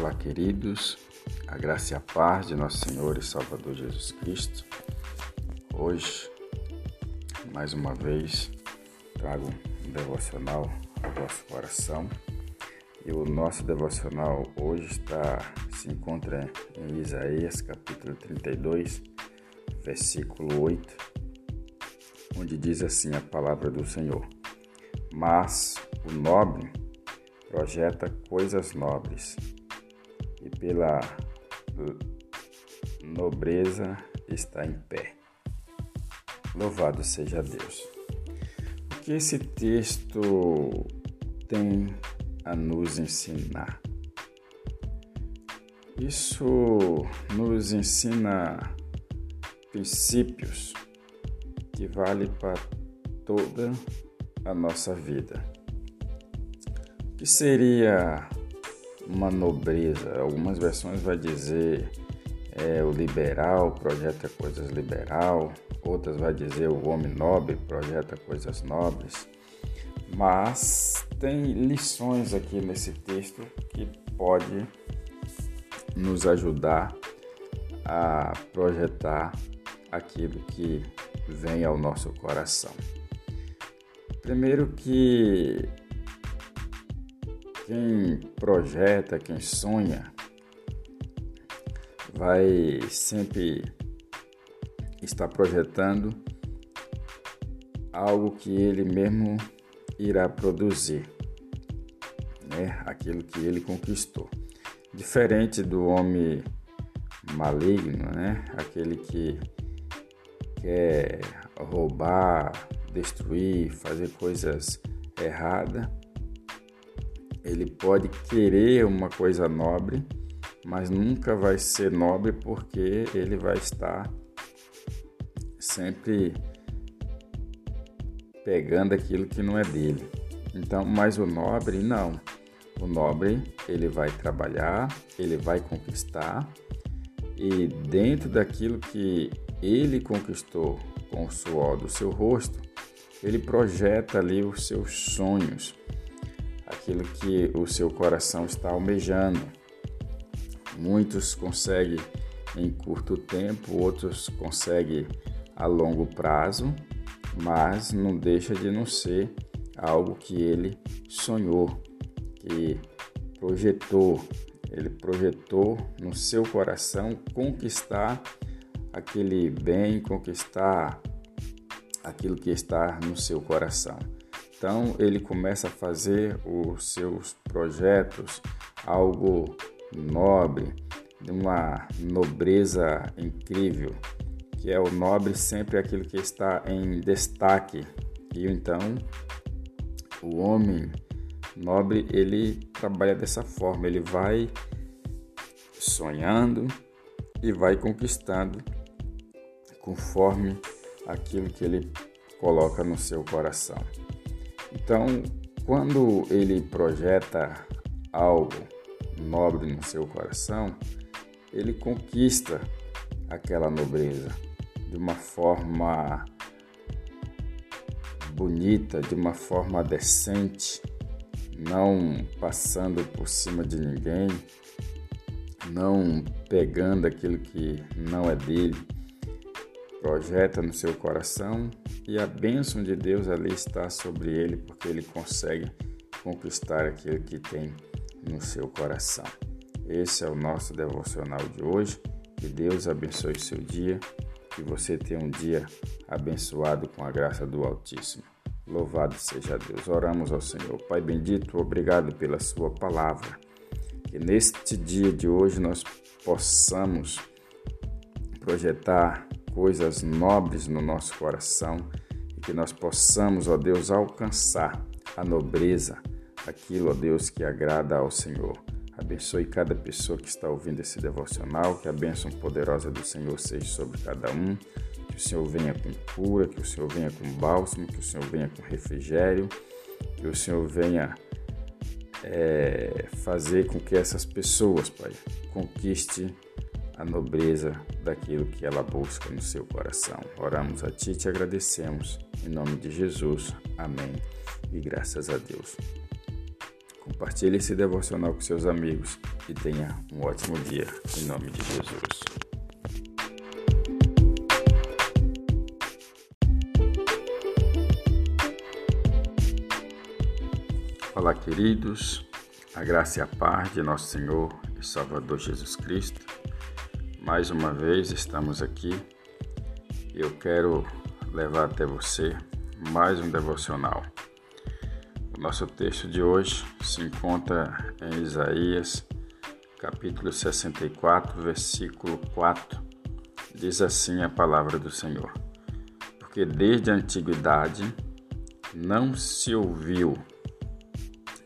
Olá, queridos, a graça e a paz de nosso Senhor e Salvador Jesus Cristo. Hoje, mais uma vez, trago um devocional ao vosso coração. E o nosso devocional hoje está se encontra em Isaías, capítulo 32, versículo 8, onde diz assim a palavra do Senhor: Mas o nobre projeta coisas nobres e pela nobreza está em pé. Louvado seja Deus. O que esse texto tem a nos ensinar? Isso nos ensina princípios que vale para toda a nossa vida. O que seria uma nobreza. Algumas versões vai dizer é, o liberal projeta coisas liberal, outras vai dizer o homem nobre projeta coisas nobres. Mas tem lições aqui nesse texto que pode nos ajudar a projetar aquilo que vem ao nosso coração. Primeiro que quem projeta, quem sonha, vai sempre estar projetando algo que ele mesmo irá produzir, né? Aquilo que ele conquistou. Diferente do homem maligno, né? Aquele que quer roubar, destruir, fazer coisas erradas ele pode querer uma coisa nobre, mas nunca vai ser nobre porque ele vai estar sempre pegando aquilo que não é dele. Então, mas o nobre não. O nobre, ele vai trabalhar, ele vai conquistar e dentro daquilo que ele conquistou com o suor do seu rosto, ele projeta ali os seus sonhos aquilo que o seu coração está almejando. Muitos conseguem em curto tempo, outros conseguem a longo prazo, mas não deixa de não ser algo que ele sonhou, que projetou. Ele projetou no seu coração conquistar aquele bem, conquistar aquilo que está no seu coração. Então ele começa a fazer os seus projetos algo nobre, de uma nobreza incrível, que é o nobre sempre aquilo que está em destaque. E então o homem nobre ele trabalha dessa forma, ele vai sonhando e vai conquistando conforme aquilo que ele coloca no seu coração. Então, quando ele projeta algo nobre no seu coração, ele conquista aquela nobreza de uma forma bonita, de uma forma decente, não passando por cima de ninguém, não pegando aquilo que não é dele projeta no seu coração e a bênção de Deus ali está sobre ele, porque ele consegue conquistar aquilo que tem no seu coração. Esse é o nosso devocional de hoje. Que Deus abençoe seu dia, que você tenha um dia abençoado com a graça do Altíssimo. Louvado seja Deus. Oramos ao Senhor. Pai bendito, obrigado pela Sua palavra. Que neste dia de hoje nós possamos projetar coisas nobres no nosso coração e que nós possamos, ó Deus, alcançar a nobreza, aquilo, ó Deus, que agrada ao Senhor. Abençoe cada pessoa que está ouvindo esse devocional, que a bênção poderosa do Senhor seja sobre cada um, que o Senhor venha com cura, que o Senhor venha com bálsamo, que o Senhor venha com refrigério, que o Senhor venha é, fazer com que essas pessoas, Pai, conquiste a nobreza daquilo que ela busca no seu coração. Oramos a Ti e te agradecemos. Em nome de Jesus. Amém. E graças a Deus. Compartilhe esse devocional com seus amigos e tenha um ótimo dia, em nome de Jesus. Olá, queridos, a graça e a paz de nosso Senhor e Salvador Jesus Cristo. Mais uma vez estamos aqui eu quero levar até você mais um devocional. O nosso texto de hoje se encontra em Isaías, capítulo 64, versículo 4. Diz assim a palavra do Senhor: Porque desde a antiguidade não se ouviu,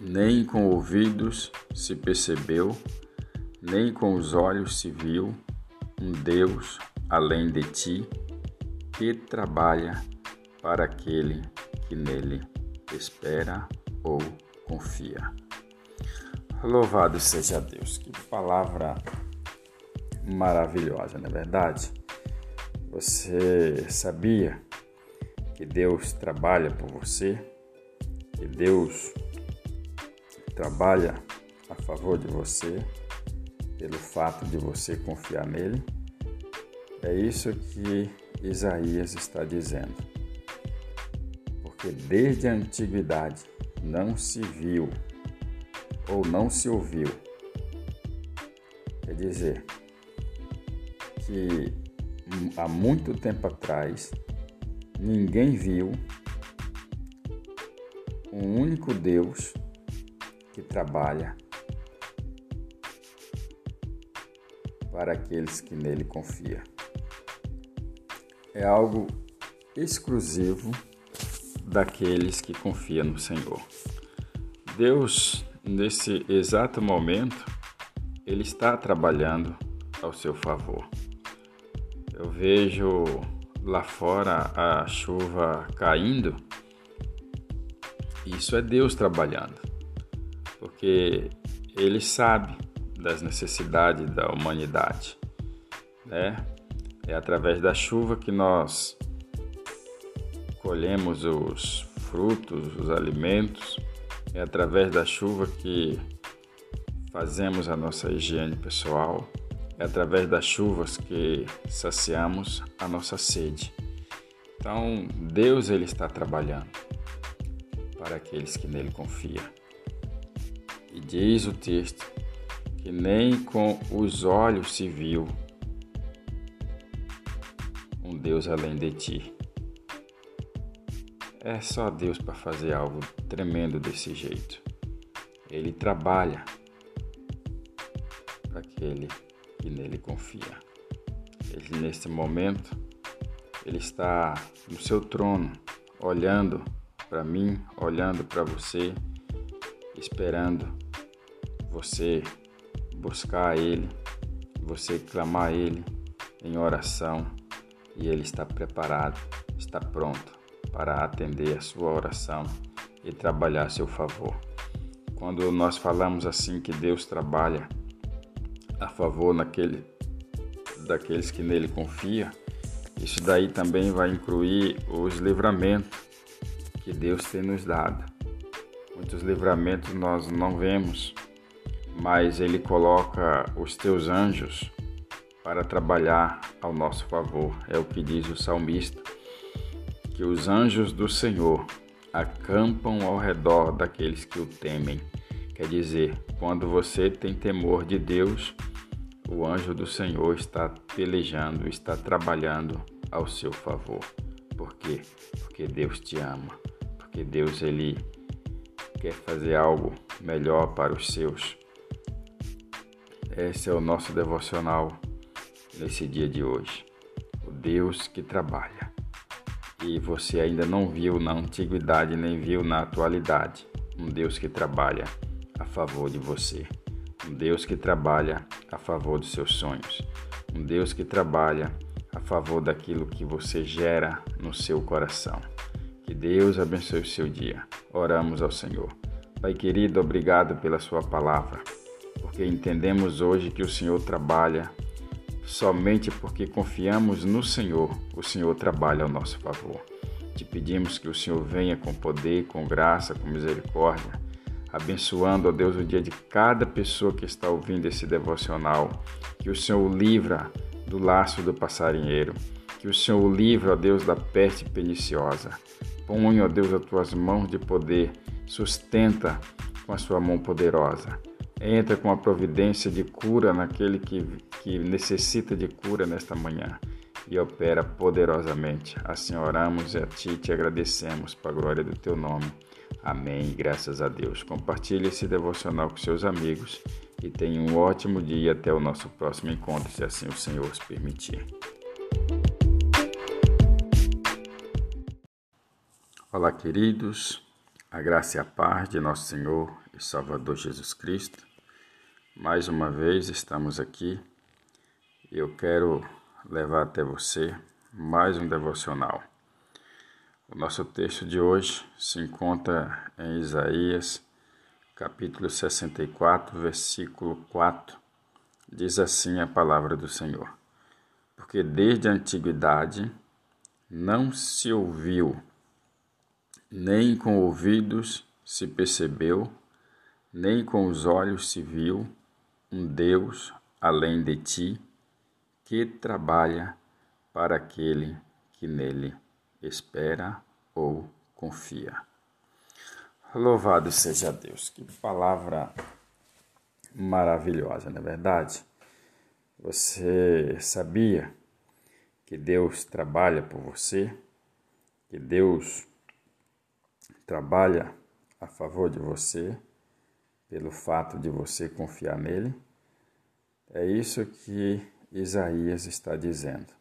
nem com ouvidos se percebeu, nem com os olhos se viu um Deus além de ti que trabalha para aquele que nele espera ou confia. Louvado seja Deus, que palavra maravilhosa, não é verdade? Você sabia que Deus trabalha por você? Que Deus trabalha a favor de você pelo fato de você confiar nele? É isso que Isaías está dizendo. Porque desde a antiguidade não se viu ou não se ouviu. Quer dizer, que há muito tempo atrás ninguém viu um único Deus que trabalha para aqueles que nele confiam. É algo exclusivo daqueles que confiam no Senhor. Deus, nesse exato momento, Ele está trabalhando ao seu favor. Eu vejo lá fora a chuva caindo, isso é Deus trabalhando, porque Ele sabe das necessidades da humanidade, né? É através da chuva que nós colhemos os frutos, os alimentos, é através da chuva que fazemos a nossa higiene pessoal, é através das chuvas que saciamos a nossa sede. Então, Deus ele está trabalhando para aqueles que nele confiam. E diz o texto que nem com os olhos se viu um Deus além de ti. É só Deus para fazer algo tremendo desse jeito. Ele trabalha para aquele que nele confia. Ele, momento, ele está no seu trono, olhando para mim, olhando para você, esperando você buscar a Ele, você clamar a Ele em oração e Ele está preparado, está pronto para atender a sua oração e trabalhar a seu favor. Quando nós falamos assim que Deus trabalha a favor naquele, daqueles que nele confiam, isso daí também vai incluir os livramentos que Deus tem nos dado. Muitos livramentos nós não vemos, mas Ele coloca os teus anjos para trabalhar ao nosso favor. É o que diz o salmista que os anjos do Senhor acampam ao redor daqueles que o temem. Quer dizer, quando você tem temor de Deus, o anjo do Senhor está pelejando, está trabalhando ao seu favor. Por quê? Porque Deus te ama. Porque Deus ele quer fazer algo melhor para os seus. Esse é o nosso devocional nesse dia de hoje. O Deus que trabalha e você ainda não viu na antiguidade nem viu na atualidade. Um Deus que trabalha a favor de você. Um Deus que trabalha a favor dos seus sonhos. Um Deus que trabalha a favor daquilo que você gera no seu coração. Que Deus abençoe o seu dia. Oramos ao Senhor. Pai querido, obrigado pela Sua palavra, porque entendemos hoje que o Senhor trabalha Somente porque confiamos no Senhor, o Senhor trabalha ao nosso favor. Te pedimos que o Senhor venha com poder, com graça, com misericórdia, abençoando, ó Deus, o dia de cada pessoa que está ouvindo esse devocional. Que o Senhor o livra do laço do passarinheiro. Que o Senhor o livra, ó Deus, da peste perniciosa. Põe, ó Deus, as tuas mãos de poder, sustenta com a sua mão poderosa. Entra com a providência de cura naquele que, que necessita de cura nesta manhã e opera poderosamente. Assim oramos e a Ti te agradecemos para a glória do Teu nome. Amém. Graças a Deus. Compartilhe esse devocional com seus amigos e tenha um ótimo dia até o nosso próximo encontro, se assim o Senhor os permitir. Olá, queridos. A graça e a paz de nosso Senhor e Salvador Jesus Cristo. Mais uma vez estamos aqui e eu quero levar até você mais um devocional. O nosso texto de hoje se encontra em Isaías, capítulo 64, versículo 4. Diz assim a palavra do Senhor: Porque desde a antiguidade não se ouviu, nem com ouvidos se percebeu, nem com os olhos se viu um Deus além de ti que trabalha para aquele que nele espera ou confia. Louvado seja Deus. Que palavra maravilhosa, não é verdade? Você sabia que Deus trabalha por você? Que Deus trabalha a favor de você pelo fato de você confiar nele? É isso que Isaías está dizendo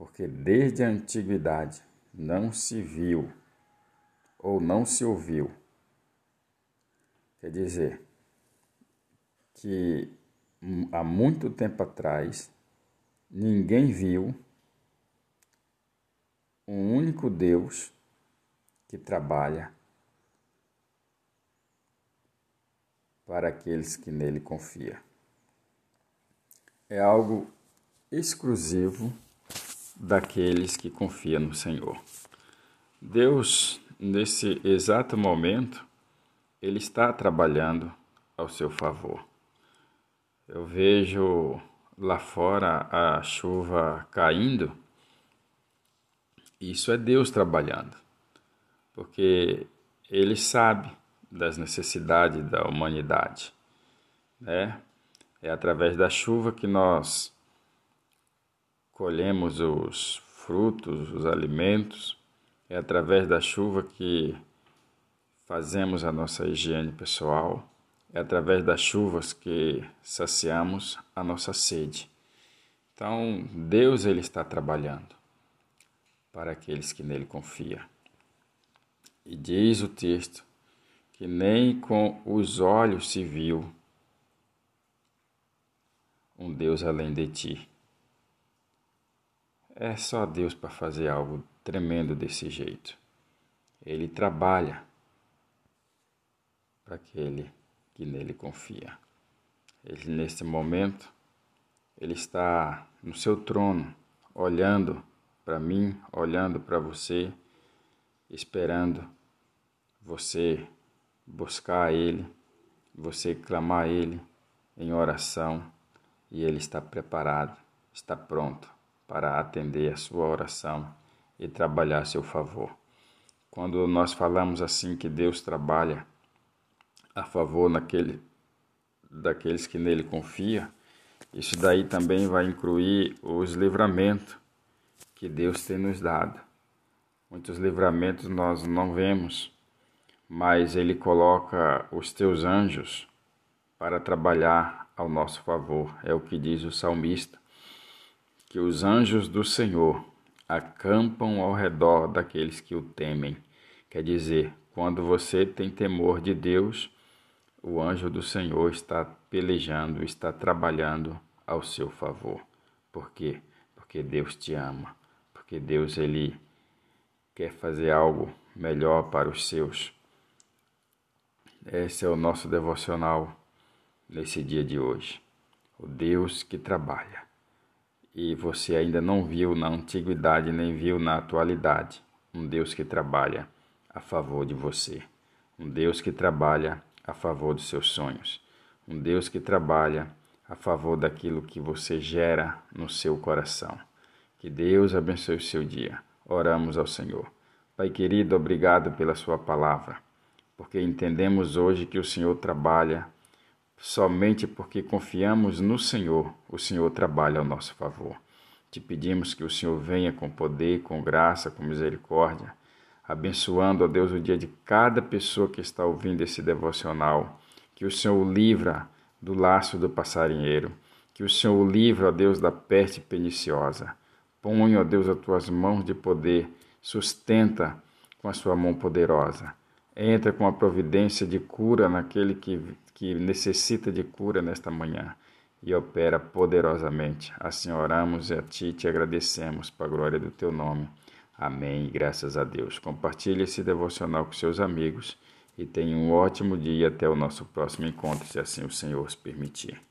porque desde a antiguidade não se viu ou não se ouviu. Quer dizer, que há muito tempo atrás ninguém viu um único Deus que trabalha para aqueles que nele confiam. É algo exclusivo daqueles que confiam no Senhor. Deus, nesse exato momento, Ele está trabalhando ao seu favor. Eu vejo lá fora a chuva caindo, isso é Deus trabalhando, porque Ele sabe das necessidades da humanidade, né? É através da chuva que nós colhemos os frutos, os alimentos, é através da chuva que fazemos a nossa higiene pessoal, é através das chuvas que saciamos a nossa sede. Então, Deus ele está trabalhando para aqueles que nele confiam. E diz o texto que nem com os olhos se viu um Deus além de ti. É só Deus para fazer algo tremendo desse jeito. Ele trabalha para aquele que nele confia. Ele, nesse momento, ele está no seu trono, olhando para mim, olhando para você, esperando você buscar a Ele, você clamar a Ele em oração, e Ele está preparado, está pronto para atender a sua oração e trabalhar a seu favor. Quando nós falamos assim que Deus trabalha a favor naquele, daqueles que nele confiam, isso daí também vai incluir os livramentos que Deus tem nos dado. Muitos livramentos nós não vemos, mas Ele coloca os teus anjos para trabalhar ao nosso favor. É o que diz o salmista que os anjos do Senhor acampam ao redor daqueles que o temem. Quer dizer, quando você tem temor de Deus, o anjo do Senhor está pelejando, está trabalhando ao seu favor. Por quê? Porque Deus te ama, porque Deus ele quer fazer algo melhor para os seus. Esse é o nosso devocional nesse dia de hoje. O Deus que trabalha e você ainda não viu na antiguidade nem viu na atualidade um Deus que trabalha a favor de você, um Deus que trabalha a favor dos seus sonhos, um Deus que trabalha a favor daquilo que você gera no seu coração. Que Deus abençoe o seu dia. Oramos ao Senhor. Pai querido, obrigado pela Sua palavra, porque entendemos hoje que o Senhor trabalha somente porque confiamos no Senhor, o Senhor trabalha ao nosso favor. Te pedimos que o Senhor venha com poder, com graça, com misericórdia abençoando, ó Deus, o dia de cada pessoa que está ouvindo esse devocional. Que o Senhor o livra do laço do passarinheiro. Que o Senhor o livra, ó Deus, da peste perniciosa. Põe, ó Deus, as tuas mãos de poder, sustenta com a sua mão poderosa. Entra com a providência de cura naquele que, que necessita de cura nesta manhã e opera poderosamente. Assim oramos e a Ti te agradecemos para a glória do Teu nome. Amém. Graças a Deus. Compartilhe esse devocional com seus amigos e tenha um ótimo dia até o nosso próximo encontro, se assim o Senhor os permitir.